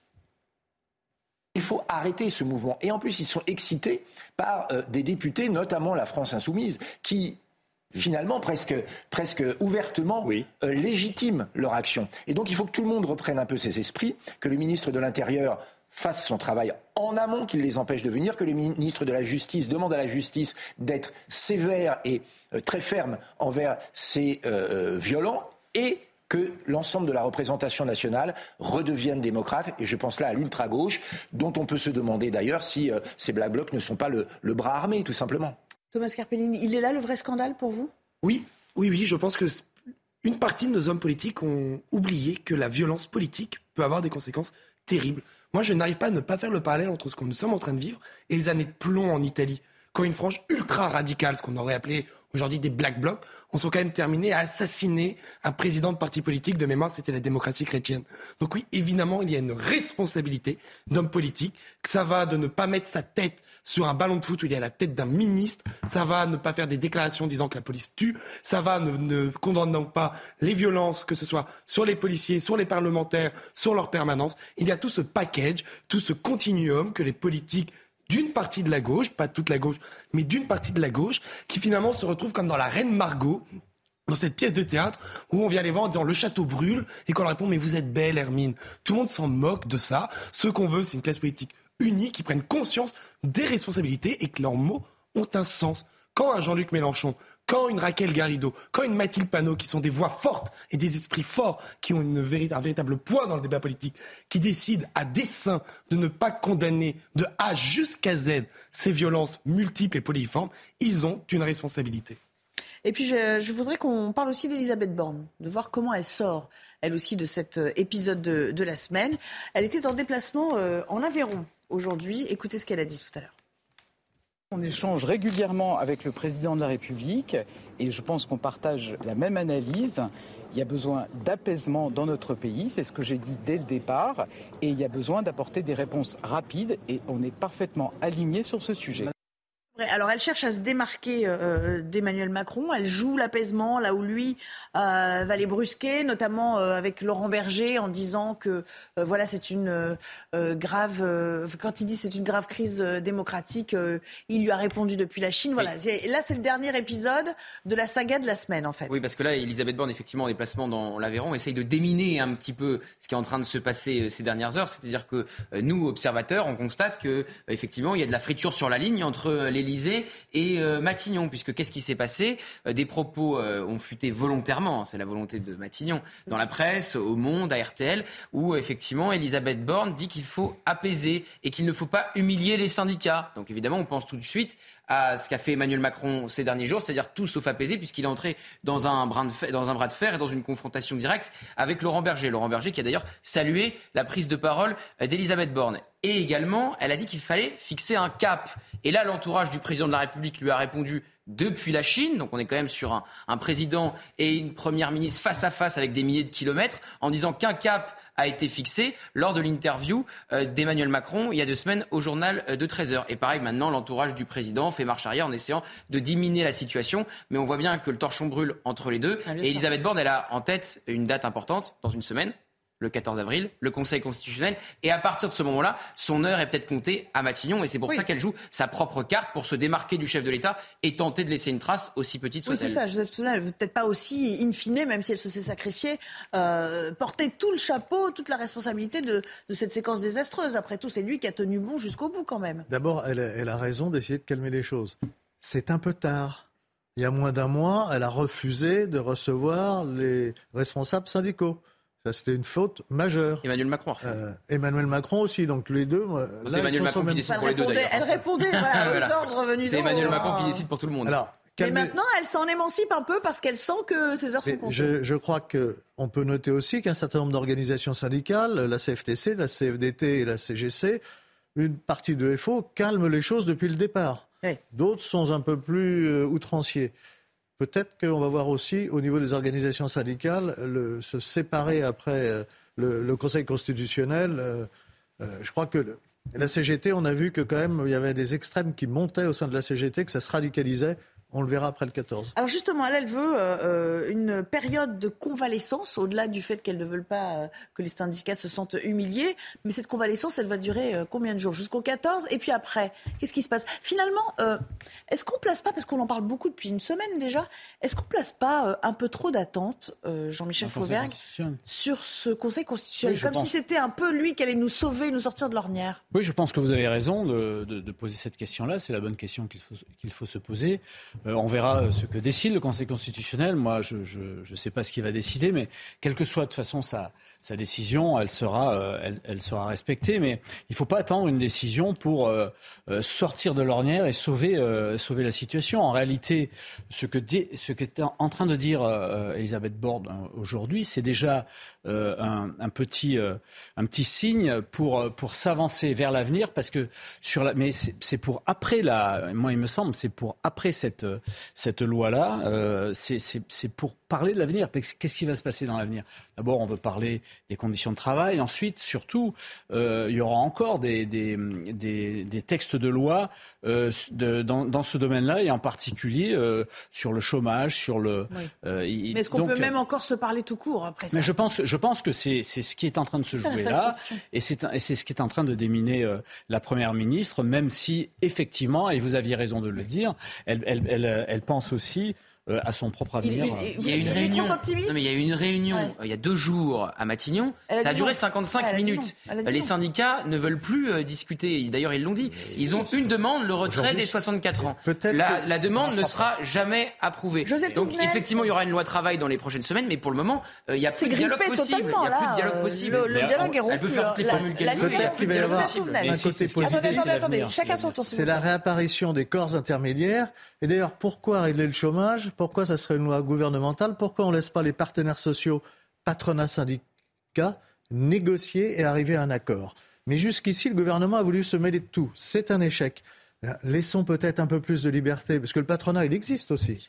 Il faut arrêter ce mouvement. Et en plus, ils sont excités par euh, des députés, notamment la France insoumise, qui finalement presque, presque ouvertement oui. euh, légitiment leur action. Et donc il faut que tout le monde reprenne un peu ses esprits, que le ministre de l'Intérieur fasse son travail en amont, qu'il les empêche de venir, que le ministre de la Justice demande à la justice d'être sévère et euh, très ferme envers ces violents, et que l'ensemble de la représentation nationale redevienne démocrate. Et je pense là à l'ultra-gauche, dont on peut se demander d'ailleurs si euh, ces Black Blocs ne sont pas le, le bras armé, tout simplement. Thomas Carpellini, il est là le vrai scandale pour vous? Oui, oui, oui, je pense que une partie de nos hommes politiques ont oublié que la violence politique peut avoir des conséquences terribles. Moi, je n'arrive pas à ne pas faire le parallèle entre ce que nous sommes en train de vivre et les années de plomb en Italie. Quand une frange ultra radicale, ce qu'on aurait appelé aujourd'hui des black blocs, ont sont quand même terminés à assassiner un président de parti politique. De mémoire, c'était la démocratie chrétienne. Donc oui, évidemment, il y a une responsabilité d'homme politique. Que ça va de ne pas mettre sa tête sur un ballon de foot où il y a la tête d'un ministre. Ça va ne pas faire des déclarations disant que la police tue. Ça va ne, ne condamnant pas les violences, que ce soit sur les policiers, sur les parlementaires, sur leur permanence. Il y a tout ce package, tout ce continuum que les politiques d'une partie de la gauche, pas toute la gauche, mais d'une partie de la gauche, qui finalement se retrouve comme dans la Reine Margot, dans cette pièce de théâtre où on vient les voir en disant le château brûle et qu'on leur répond mais vous êtes belle Hermine. Tout le monde s'en moque de ça. Ce qu'on veut c'est une classe politique unie qui prenne conscience des responsabilités et que leurs mots ont un sens. Quand un Jean-Luc Mélenchon, quand une Raquel Garrido, quand une Mathilde Panot, qui sont des voix fortes et des esprits forts, qui ont un véritable poids dans le débat politique, qui décident à dessein de ne pas condamner de A jusqu'à Z ces violences multiples et polyformes, ils ont une responsabilité. Et puis, je, voudrais qu'on parle aussi d'Elisabeth Borne, de voir comment elle sort, elle aussi, de cet épisode de, de la semaine. Elle était en déplacement euh, en Aveyron aujourd'hui. Écoutez ce qu'elle a dit tout à l'heure. On échange régulièrement avec le président de la République et je pense qu'on partage la même analyse. Il y a besoin d'apaisement dans notre pays, c'est ce que j'ai dit dès le départ, et il y a besoin d'apporter des réponses rapides et on est parfaitement aligné sur ce sujet. Alors, elle cherche à se démarquer euh, d'Emmanuel Macron. Elle joue l'apaisement là où lui euh, va les brusquer, notamment euh, avec Laurent Berger en disant que euh, voilà, c'est une euh, grave. quand il dit c'est une grave crise démocratique, il lui a répondu depuis la Chine. Voilà. Oui. Là, c'est le dernier épisode de la saga de la semaine, en fait. Oui, parce que là, Elisabeth Borne, effectivement, en déplacement dans l'Aveyron, essaye de déminer un petit peu ce qui est en train de se passer ces dernières heures. C'est-à-dire que nous, observateurs, on constate que effectivement, il y a de la friture sur la ligne entre les et euh, Matignon, puisque qu'est-ce qui s'est passé? Euh, Des propos euh, ont fuité volontairement, c'est la volonté de Matignon, dans la presse, au Monde, à RTL, où effectivement Elisabeth Borne dit qu'il faut apaiser et qu'il ne faut pas humilier les syndicats. Donc évidemment, on pense tout de suite à ce qu'a fait Emmanuel Macron ces derniers jours, c'est-à-dire tout sauf apaiser, puisqu'il est entré dans un bras de fer et dans une confrontation directe avec Laurent Berger. Laurent Berger qui a d'ailleurs salué la prise de parole d'Elisabeth Borne. Et également, elle a dit qu'il fallait fixer un cap. Et là, l'entourage du président de la République lui a répondu depuis la Chine. Donc on est quand même sur un, un président et une première ministre face à face avec des milliers de kilomètres, en disant qu'un cap a été fixé lors de l'interview euh, d'Emmanuel Macron il y a deux semaines au journal de 13h. Et pareil, maintenant, l'entourage du président fait marche arrière en essayant de diminuer la situation. Mais on voit bien que le torchon brûle entre les deux. Ah, et Elisabeth Borne, elle a en tête une date importante dans une semaine, le 14 avril, le Conseil constitutionnel. Et à partir de ce moment-là, son heure est peut-être comptée à Matignon. Et c'est pour oui. ça qu'elle joue sa propre carte pour se démarquer du chef de l'État et tenter de laisser une trace aussi petite soit-elle. Oui, c'est ça. Joseph Soulan, elle veut peut-être pas aussi, in fine, même si elle se s'est sacrifiée, euh, porter tout le chapeau, toute la responsabilité de, de, cette séquence désastreuse. Après tout, c'est lui qui a tenu bon jusqu'au bout quand même. D'abord, elle, elle a raison d'essayer de calmer les choses. C'est un peu tard. Il y a moins d'un mois, elle a refusé de recevoir les responsables syndicaux. Ça, c'était une faute majeure. Emmanuel Macron. Euh, Emmanuel Macron aussi, donc les deux. C'est Emmanuel Macron qui décide pour les deux d'ailleurs. Elle répondait voilà, aux ordres venus C'est Emmanuel Macron qui décide pour tout le monde. Alors, mais maintenant, elle s'en émancipe un peu parce qu'elle sent que ses heures sont comptées. Je, je crois qu'on peut noter aussi qu'un certain nombre d'organisations syndicales, la CFTC, la CFDT et la CGC, une partie de FO calment les choses depuis le départ. Oui. D'autres sont un peu plus euh, outranciers. Peut-être qu'on va voir aussi, au niveau des organisations syndicales, le, se séparer après euh, le, Conseil constitutionnel. Euh, euh, je crois que la CGT, on a vu que quand même, il y avait des extrêmes qui montaient au sein de la CGT, que ça se radicalisait. On le verra après le 14. Alors justement, elle, elle veut euh, euh, une période de convalescence, au-delà du fait qu'elle ne veut pas euh, que les syndicats se sentent humiliés. Mais cette convalescence, elle va durer combien de jours? Jusqu'au 14 Et puis après, qu'est-ce qui se passe? Finalement, est-ce qu'on place pas, parce qu'on en parle beaucoup depuis une semaine déjà, est-ce qu'on place pas un peu trop d'attentes, Jean-Michel Fauvergue, sur ce Conseil constitutionnel? Comme si c'était un peu lui qui allait nous sauver, nous sortir de l'ornière. Oui, je pense que vous avez raison de, de, poser cette question-là. C'est la bonne question qu'il faut, qu'il faut se poser. Euh, on verra euh, ce que décide le Conseil constitutionnel. Moi, je ne sais pas ce qu'il va décider, mais quelle que soit de toute façon sa, sa décision, elle sera, euh, elle, sera respectée. Mais il ne faut pas attendre une décision pour sortir de l'ornière et sauver, sauver la situation. En réalité, ce que ce en train de dire Elisabeth Borne aujourd'hui, c'est déjà un, petit, un petit signe pour, pour s'avancer vers l'avenir, parce que sur la, mais c'est pour après la, moi il me semble, c'est pour après cette cette loi-là, euh, c'est pour parler de l'avenir. Qu'est-ce qui va se passer dans l'avenir? D'abord, on veut parler des conditions de travail. Ensuite, surtout, euh, il y aura encore des, des, textes de loi euh, dans, ce domaine-là, et en particulier sur le chômage, sur le. mais est-ce qu'on peut même encore se parler tout court après ça Mais je pense, je pense que c'est ce qui est en train de se jouer là, et c'est ce qui est en train de déminer la première ministre, même si effectivement, et vous aviez raison de le dire, elle, elle, elle, elle pense aussi euh, à son propre avenir. Il, y a une réunion. mais il y a eu une réunion il y a deux jours à Matignon. ça a, duré 55 minutes. Les syndicats ne veulent plus euh, discuter. D'ailleurs, ils l'ont dit. Ils ont une demande, le retrait des 64 ans. La, la demande ne sera jamais approuvée. Donc, effectivement, il y aura une loi travail dans les prochaines semaines, mais pour le moment, euh, il n'y a plus de dialogue possible. Il n'y a plus de dialogue possible. Le, dialogue est rompu. Elle peut faire toutes les formules qu'elle veut. Peut-être qu'il va y avoir un côté positif. Chacun son tour. C'est la réapparition des corps intermédiaires. Et d'ailleurs, pourquoi régler le chômage? Pourquoi ça serait une loi gouvernementale? Pourquoi on ne laisse pas les partenaires sociaux, patronat, syndicats, négocier et arriver à un accord? Mais jusqu'ici, le gouvernement a voulu se mêler de tout. C'est un échec. Laissons peut-être un peu plus de liberté, parce que le patronat, il existe aussi.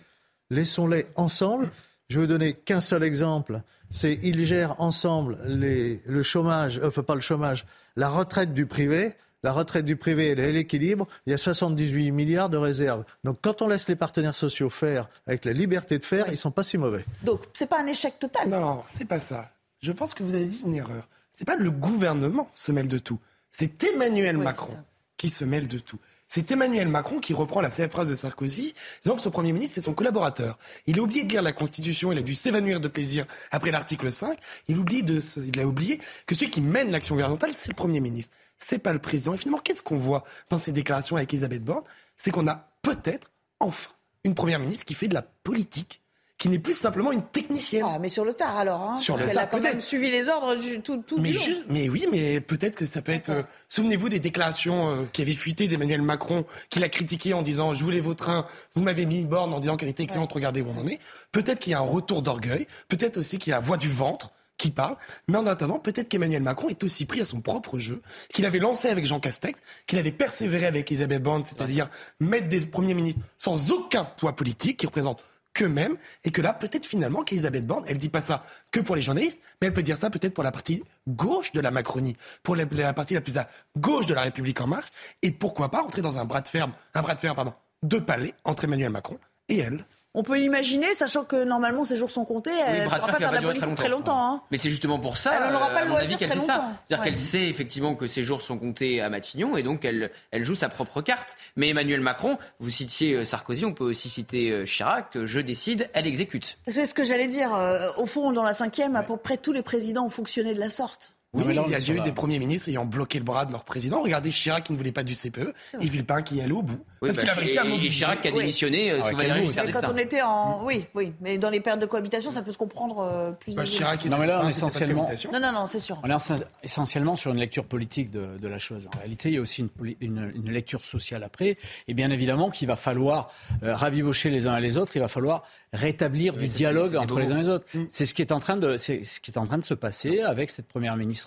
Laissons-les ensemble. Je vais donner qu'un seul exemple. C'est ils gèrent ensemble le chômage, enfin pas le chômage, la retraite du privé la retraite du privé et l'équilibre, il y a 78 milliards de réserves. Donc quand on laisse les partenaires sociaux faire avec la liberté de faire, ils ils sont pas si mauvais. Donc c'est pas un échec total. Non, c'est pas ça. Je pense que vous avez dit une erreur. C'est pas le gouvernement se mêle de tout. C'est Emmanuel Macron qui se mêle de tout. C'est Emmanuel Macron qui reprend la célèbre phrase de Sarkozy, disant que ce Premier ministre, c'est son collaborateur. Il a oublié de lire la Constitution, il a dû s'évanouir de plaisir après l'article 5. Il, oublie de, il a oublié que celui qui mène l'action gouvernementale, c'est le Premier ministre c'est pas le président. Et finalement, qu'est-ce qu'on voit dans ces déclarations avec Elisabeth Borne? C'est qu'on a peut-être enfin une première ministre qui fait de la politique qui n'est plus simplement une technicienne. Ah, mais sur le tard alors. Hein, sur le tard, elle a quand même suivi les ordres tout, tout mais du long. Mais oui, mais peut-être que ça peut être. Euh, souvenez-vous des déclarations euh, qui avaient fuité d'Emmanuel Macron, qu'il a critiqué en disant je voulais vos trains, vous m'avez mis borne en disant qu'elle était excellente, regardez où on en est. Peut-être qu'il y a un retour d'orgueil, peut-être aussi qu'il y a la voix du ventre qui parle. Mais en attendant, peut-être qu'Emmanuel Macron est aussi pris à son propre jeu, qu'il avait lancé avec Jean Castex, qu'il avait persévéré avec Isabelle Borne, c'est-à-dire mettre des premiers ministres sans aucun poids politique, qui représentent qu'eux-mêmes, et que là, peut-être finalement qu'Elisabeth Borne, elle dit pas ça que pour les journalistes, mais elle peut dire ça peut-être pour la partie gauche de la Macronie, pour la, partie la plus à gauche de la République en marche, et pourquoi pas entrer dans un bras de fer, un bras de fer, pardon, de palais entre Emmanuel Macron et elle. On peut imaginer, sachant que normalement ces jours sont comptés, elle ne pourra pas faire de la politique très longtemps. Hein. Mais c'est justement pour ça, elle n'aura pas le loisir très longtemps. C'est-à-dire qu'elle sait effectivement que ces jours sont comptés à Matignon et donc elle, elle joue sa propre carte. Mais Emmanuel Macron, vous citiez euh, Sarkozy, on peut aussi citer euh, Chirac, je décide, elle exécute. C'est ce que j'allais dire. Euh, au fond, dans la cinquième, à peu près tous les présidents ont fonctionné de la sorte. Oui, mais il y a eu des premiers ministres ayant bloqué le bras de leur président. Regardez Chirac qui ne voulait pas du CPE et Villepin qui est allé au bout. Oui, parce qu'il a bah, réussi à mobiliser. Chirac qui a démissionné euh, ah, sous Valéry Quand on était en... Oui, oui, mais dans les périodes de cohabitation, ça peut se comprendre euh, plus bah, Chirac Non, mais là, on est essentiellement... Non, non, non, c'est sûr. On est essentiellement sur une lecture politique de, de, la chose. En réalité, il y a aussi une, une, une, lecture sociale après. Et bien évidemment qu'il va falloir euh, rabibocher les uns et les autres. Il va falloir rétablir du dialogue entre les uns et les autres. Mm. C'est ce qui est en train de, c'est ce qui est en train de se passer avec cette première ministre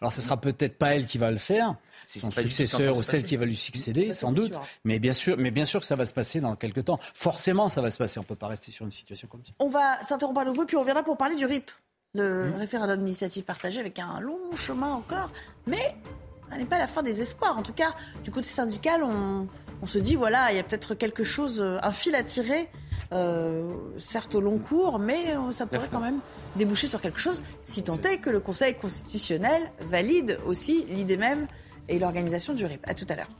Alors, ce sera peut-être pas elle qui va le faire, son successeur ou celle qui va lui succéder, sans doute. Mais bien sûr, mais bien sûr que ça va se passer dans quelques temps. Forcément, ça va se passer. On peut pas rester sur une situation comme ça. On va s'interrompre à nouveau, puis on reviendra pour parler du RIP, le mmh. référendum d'initiative partagée, avec un long chemin encore. Mais ça n'est pas la fin des espoirs. En tout cas, du côté syndical, on, on se dit, voilà, il y a peut-être quelque chose, euh, un fil à tirer, euh, certes au long cours, mais euh, ça pourrait quand même déboucher sur quelque chose, si tant est que le Conseil constitutionnel valide aussi l'idée même et l'organisation du RIP. À tout à l'heure.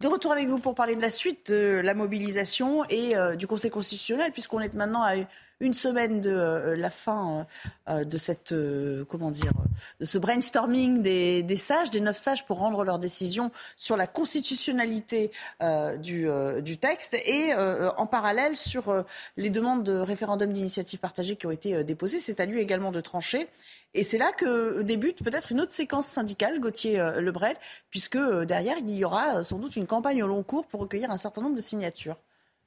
De retour avec vous pour parler de la suite de la mobilisation et euh, du Conseil constitutionnel, puisqu'on est maintenant à une semaine de euh, la fin euh, de cette euh, comment dire de ce brainstorming des, sages, des neuf sages pour rendre leur décision sur la constitutionnalité euh, du, texte et en parallèle sur les demandes de référendum d'initiative partagée qui ont été déposées. C'est à lui également de trancher. Et c'est là que débute peut-être une autre séquence syndicale, Gauthier euh, Lebret, puisque euh, derrière, il y aura euh, sans doute une campagne au long cours pour recueillir un certain nombre de signatures.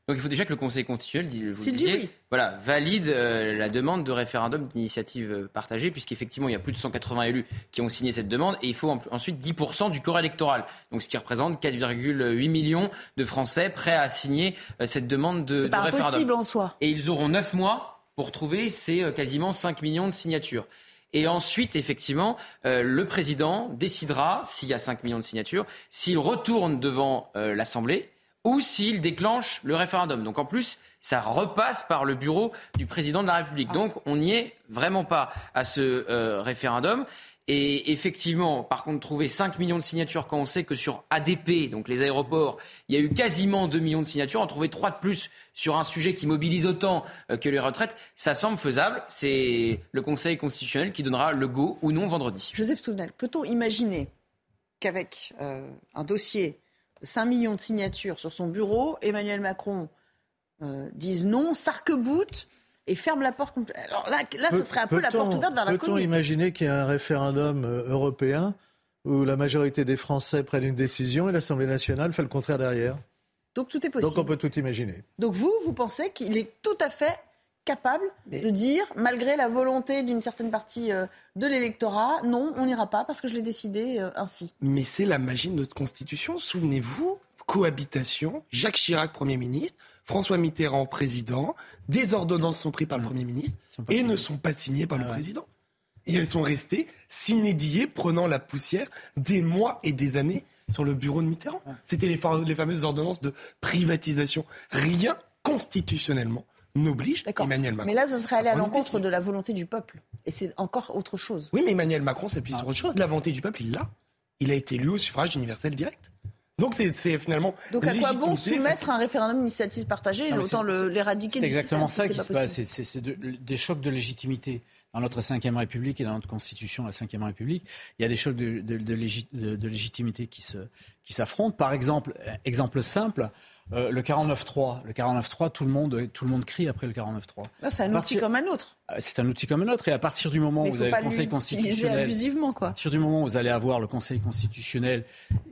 Donc il faut déjà que le Conseil constitutionnel vous disiez, voilà, valide la demande de référendum d'initiative partagée, puisqu'effectivement il y a plus de 180 élus qui ont signé cette demande, et il faut ensuite 10% du corps électoral, donc ce qui représente 4,8 millions de Français prêts à signer cette demande de, de pas référendum. impossible en soi. Et ils auront 9 mois pour trouver ces quasiment 5 millions de signatures. Et ensuite, effectivement, euh, le président décidera, s'il y a 5 millions de signatures, s'il retourne devant euh, l'Assemblée ou s'il déclenche le référendum. Donc en plus, ça repasse par le bureau du président de la République. Donc on n'y est vraiment pas à ce euh, référendum. Et effectivement, par contre, trouver 5 millions de signatures quand on sait que sur ADP, donc les aéroports, il y a eu quasiment 2 millions de signatures, en trouver 3 de plus sur un sujet qui mobilise autant euh, que les retraites, ça semble faisable. C'est le Conseil constitutionnel qui donnera le go ou non vendredi. Joseph Tournel, peut-on imaginer qu'avec euh, un dossier 5 millions de signatures sur son bureau, Emmanuel Macron euh, dise non, s'arc-boute et ferme la porte. Alors là, là ce serait un peu la porte ouverte vers la Peut-on imaginer qu'il y a un référendum euh, européen où la majorité des Français prennent une décision et l'Assemblée nationale fait le contraire derrière? Donc tout est possible. Donc on peut tout imaginer. Donc vous, vous pensez qu'il est tout à fait capable de dire, malgré la volonté d'une certaine partie euh, de l'électorat, non, on n'ira pas parce que je l'ai décidé euh, ainsi. Mais c'est la magie de notre Constitution. Souvenez-vous, cohabitation, Jacques Chirac, Premier ministre, François Mitterrand, président, des ordonnances sont prises par le Premier ministre et ne sont pas signées par le Ah président. Et elles sont restées s'inédier, prenant la poussière des mois et des années sur le bureau de Mitterrand. C'était les fameuses ordonnances de privatisation. Rien constitutionnellement n'oblige Emmanuel Macron. Mais là, ce serait aller à l'encontre de la volonté du peuple. Et c'est encore autre chose. Oui, mais Emmanuel Macron s'appuie sur autre chose. La volonté du peuple, il l'a. Il a été élu au suffrage universel direct. Donc c'est c'est finalement. Donc à quoi bon soumettre un référendum d'initiative partagée mais Autant c'est- c'est- l'éradiquer C'est exactement système, ça qui se pas passe. C'est- C'est de- des chocs de légitimité. Dans notre Ve République et dans notre Constitution, la Ve République, il y a des chocs de, de- de légi- de- de légitimité qui se- qui s'affrontent. Par exemple, exemple simple, euh, le 49-3. Le 49-3, tout le monde, tout le monde crie après le 49-3. Là, C'est un outil comme un autre. Euh, C'est un outil comme un autre. Et à partir du moment Mais où vous avez le Conseil constitutionnel, abusivement, quoi. à partir du moment où vous allez avoir le Conseil constitutionnel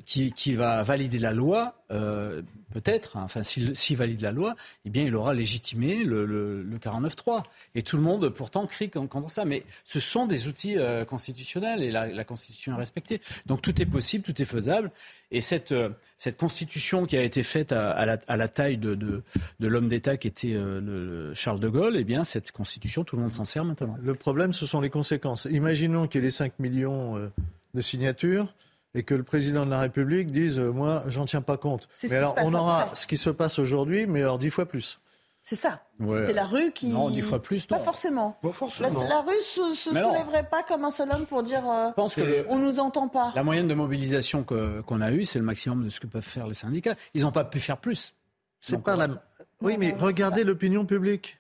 qui, qui va valider la loi, euh, peut-être, hein, enfin s'il valide la loi, eh bien il aura légitimé le, le, le 49-3. Et tout le monde pourtant crie con- contre ça. Mais ce sont des outils euh, constitutionnels et la, Constitution est respectée. Donc tout est possible, tout est faisable. Et cette, euh, Constitution qui a été faite à, la, taille de, l'homme d'État qui était euh, le- le Charles de Gaulle, eh bien cette Constitution, tout le monde s'en sert maintenant. Le problème, ce sont les conséquences. Imaginons qu'il y ait les 5 millions de signatures et que le président de la République dise euh, Moi, j'en tiens pas compte. Mais alors, on aura après. ce qui se passe aujourd'hui, mais alors dix fois plus. C'est ça. Ouais. C'est la rue qui. Non, dix fois plus, Pas non. forcément. Pas La, forcément. la rue se, se soulèverait pas comme un seul homme pour dire euh, pense que le- on nous entend pas. La moyenne de mobilisation qu'on a eue, c'est le maximum de ce que peuvent faire les syndicats. Ils n'ont pas pu faire plus. C'est pas la. euh, Oui, mais regardez l'opinion publique.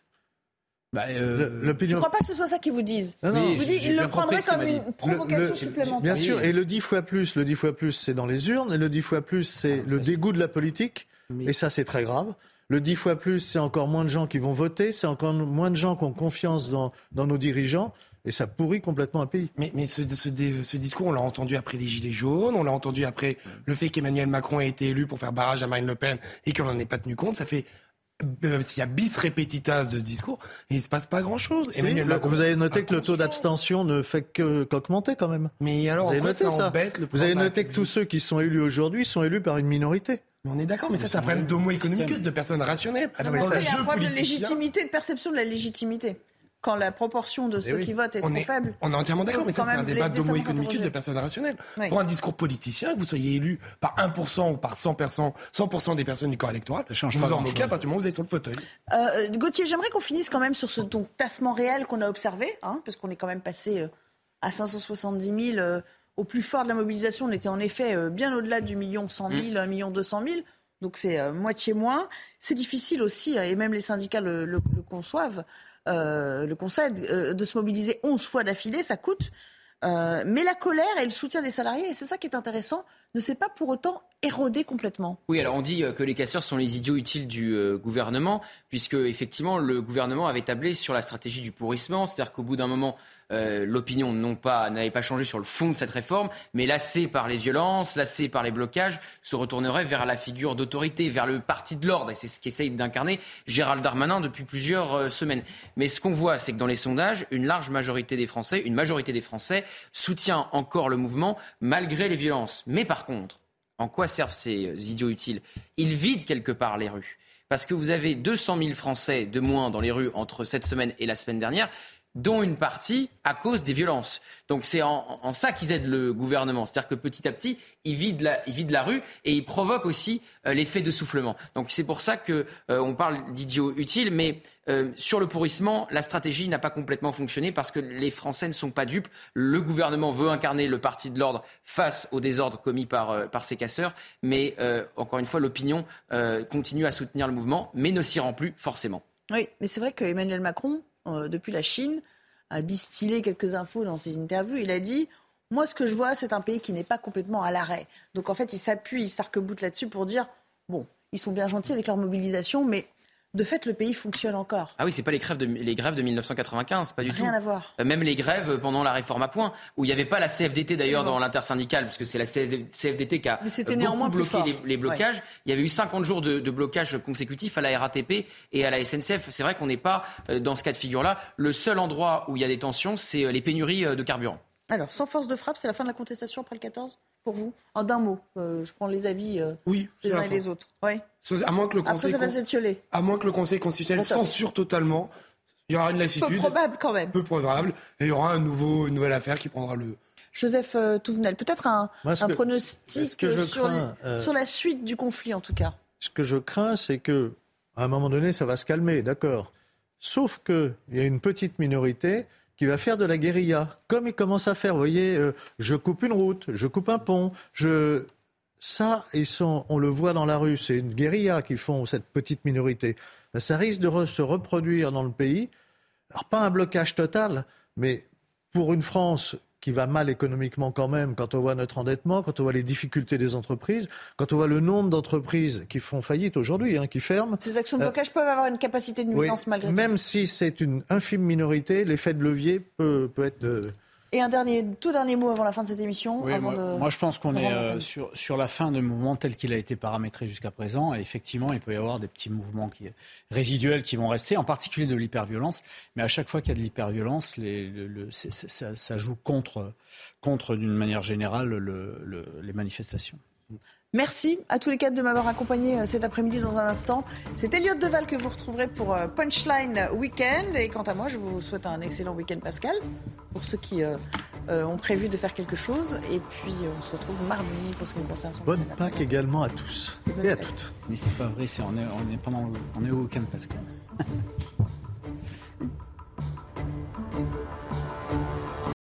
Bah, euh, Le- Je L'opinion crois pas que ce soit ça qu'ils vous disent. Non, non. Ils vous le prendraient comme une dit. provocation Le- supplémentaire. Bien sûr, et le dix fois plus, le dix fois plus, c'est dans les urnes, et le dix fois plus, c'est le dégoût de la politique, et ça, c'est très grave. Le dix fois plus, c'est encore moins de gens qui vont voter, c'est encore moins de gens qui ont confiance dans, dans nos dirigeants, et ça pourrit complètement un pays. Mais, mais ce, ce, ce discours, on l'a entendu après les Gilets jaunes, on l'a entendu après le fait qu'Emmanuel Macron ait été élu pour faire barrage à Marine Le Pen et qu'on n'en ait pas tenu compte. Ça fait. Euh, S'il y a bis repetitas de ce discours, il se passe pas grand-chose. Vous avez noté que le taux d'abstention ne fait que- qu'augmenter quand même. Mais alors, vous avez noté ça ça embête le Vous avez noté que tous ceux qui sont élus aujourd'hui sont élus par une minorité. Mais on est d'accord, mais ça, c'est un problème d'homo economicus, de personnes rationnelles. Non, mais ça, il y a un problème de légitimité, de perception de la légitimité. Quand la proportion de ceux oui. qui votent est On trop est- faible. On est entièrement d'accord, mais ça, c'est un débat d'homo ça economicus de personnes rationnelles. Oui. Pour un discours politicien, que vous soyez élu par 1% ou par 100%, 100% des personnes du corps électoral, change vous pas en moquez à partir du moment où vous êtes sur le fauteuil. Euh, Gauthier, j'aimerais qu'on finisse quand même sur ce donc, tassement réel qu'on a observé, hein, parce qu'on est quand même passé euh, à 570 000 euh, au plus fort de la mobilisation. On était en effet euh, bien au-delà du million 100 000, 1 million 200 000. Donc c'est euh, moitié moins. C'est difficile aussi, et même les syndicats le, le- le conçoivent, euh, le concèdent, euh, de se mobiliser 11 fois d'affilée, ça coûte. Euh, mais la colère et le soutien des salariés, et c'est ça qui est intéressant, ne s'est pas pour autant érodé complètement. Oui, alors on dit que les casseurs sont les idiots utiles du gouvernement, puisque effectivement le gouvernement avait tablé sur la stratégie du pourrissement, c'est-à-dire qu'au bout d'un moment, euh, l'opinion non pas n'avait pas changé sur le fond de cette réforme, mais lassée par les violences, lassée par les blocages, se retournerait vers la figure d'autorité, vers le parti de l'ordre, et c'est ce qu'essaye d'incarner Gérald Darmanin depuis plusieurs euh, semaines. Mais ce qu'on voit, c'est que dans les sondages, une large majorité des Français, une majorité des Français soutient encore le mouvement malgré les violences. Mais par contre, en quoi servent ces euh, idiots utiles? Ils vident quelque part les rues. Parce que vous avez 200 000 Français de moins dans les rues entre cette semaine et la semaine dernière, dont une partie à cause des violences. Donc c'est en, en ça qu'ils aident le gouvernement. C'est-à-dire que petit à petit, ils vident la, rue et ils provoquent aussi euh, l'effet de soufflement. Donc c'est pour ça que euh, on parle d'idiots utiles, mais euh, sur le pourrissement, la stratégie n'a pas complètement fonctionné parce que les Français ne sont pas dupes. Le gouvernement veut incarner le parti de l'ordre face au désordre commis par, euh, par ces casseurs, mais encore une fois, l'opinion continue à soutenir le mouvement, mais ne s'y rend plus forcément. Oui, mais c'est vrai qu'Emmanuel Macron, euh, depuis la Chine, a distillé quelques infos dans ses interviews. Il a dit Moi, ce que je vois, c'est un pays qui n'est pas complètement à l'arrêt. Donc, en fait, il s'appuie, il s'arc-boute là-dessus pour dire Bon, ils sont bien gentils avec leur mobilisation, mais de fait, le pays fonctionne encore. Ah oui, c'est pas les grèves de, les grèves de 1995, pas du tout. Rien à voir. Euh, Même les grèves pendant la réforme à point, où il n'y avait pas la CFDT d'ailleurs dans l'intersyndicale, puisque c'est la CFDT qui a beaucoup néanmoins bloqué les, les blocages. Il y avait eu 50 jours de, de blocage consécutifs à la RATP et à la SNCF. C'est vrai qu'on n'est pas euh, dans ce cas de figure-là. Le seul endroit où il y a des tensions, c'est euh, les pénuries de carburant. Alors, sans force de frappe, c'est la fin de la contestation après le 14 pour vous? En d'un mot, euh, je prends les avis euh, Oui, des uns et des autres. Oui. À moins que le Après, Conseil, ça con- à moins que le Conseil constitutionnel Bon, censure totalement, il y aura une Peu lassitude. probable quand même. Peu probable. Et il y aura un nouveau, une nouvelle affaire qui prendra le. Joseph euh, Touvenel, peut-être un, Moi, un que- pronostic ce que je sur, crains, euh, sur la suite du conflit, en tout cas. Ce que je crains, c'est que à un moment donné, ça va se calmer, d'accord. Sauf qu'il y a une petite minorité qui va faire de la guérilla, comme ils commencent à faire. Vous voyez, euh, je coupe une route, je coupe un pont, je ça, ils sont, on le voit dans la rue, c'est une guérilla qu'ils font cette petite minorité. Ben, Ça risque de se reproduire dans le pays. Alors pas un blocage total, mais pour une France qui va mal économiquement quand même, quand on voit notre endettement, quand on voit les difficultés des entreprises, quand on voit le nombre d'entreprises qui font faillite aujourd'hui, hein, qui ferment. Ces actions de Euh, blocage peuvent avoir une capacité de oui, nuisance malgré tout. même si c'est une infime minorité, l'effet de levier peut, peut être. euh, Et un dernier, tout dernier mot avant la fin de cette émission. Oui, avant moi, de- moi, je pense qu'on de est euh, sur, sur la fin du mouvement tel qu'il a été paramétré jusqu'à présent. Et effectivement, il peut y avoir des petits mouvements qui, résiduels qui vont rester, en particulier de l'hyperviolence. Mais à chaque fois qu'il y a de l'hyperviolence, le- ça, ça joue contre, contre d'une manière générale, le- le- les manifestations. Merci à tous les quatre de m'avoir accompagné euh, cet après-midi dans un instant. C'est Elliot Deval que vous retrouverez pour euh, Punchline Weekend. Et quant à moi, je vous souhaite un excellent week-end Pascal, pour ceux qui euh, ont prévu de faire quelque chose. Et puis, on se retrouve mardi pour ce qui me concerne. bonne. Pâques également à tous et à toutes. Mais c'est pas vrai, c'est, on, est, on, est pendant, le- on est au week-end, Pascal.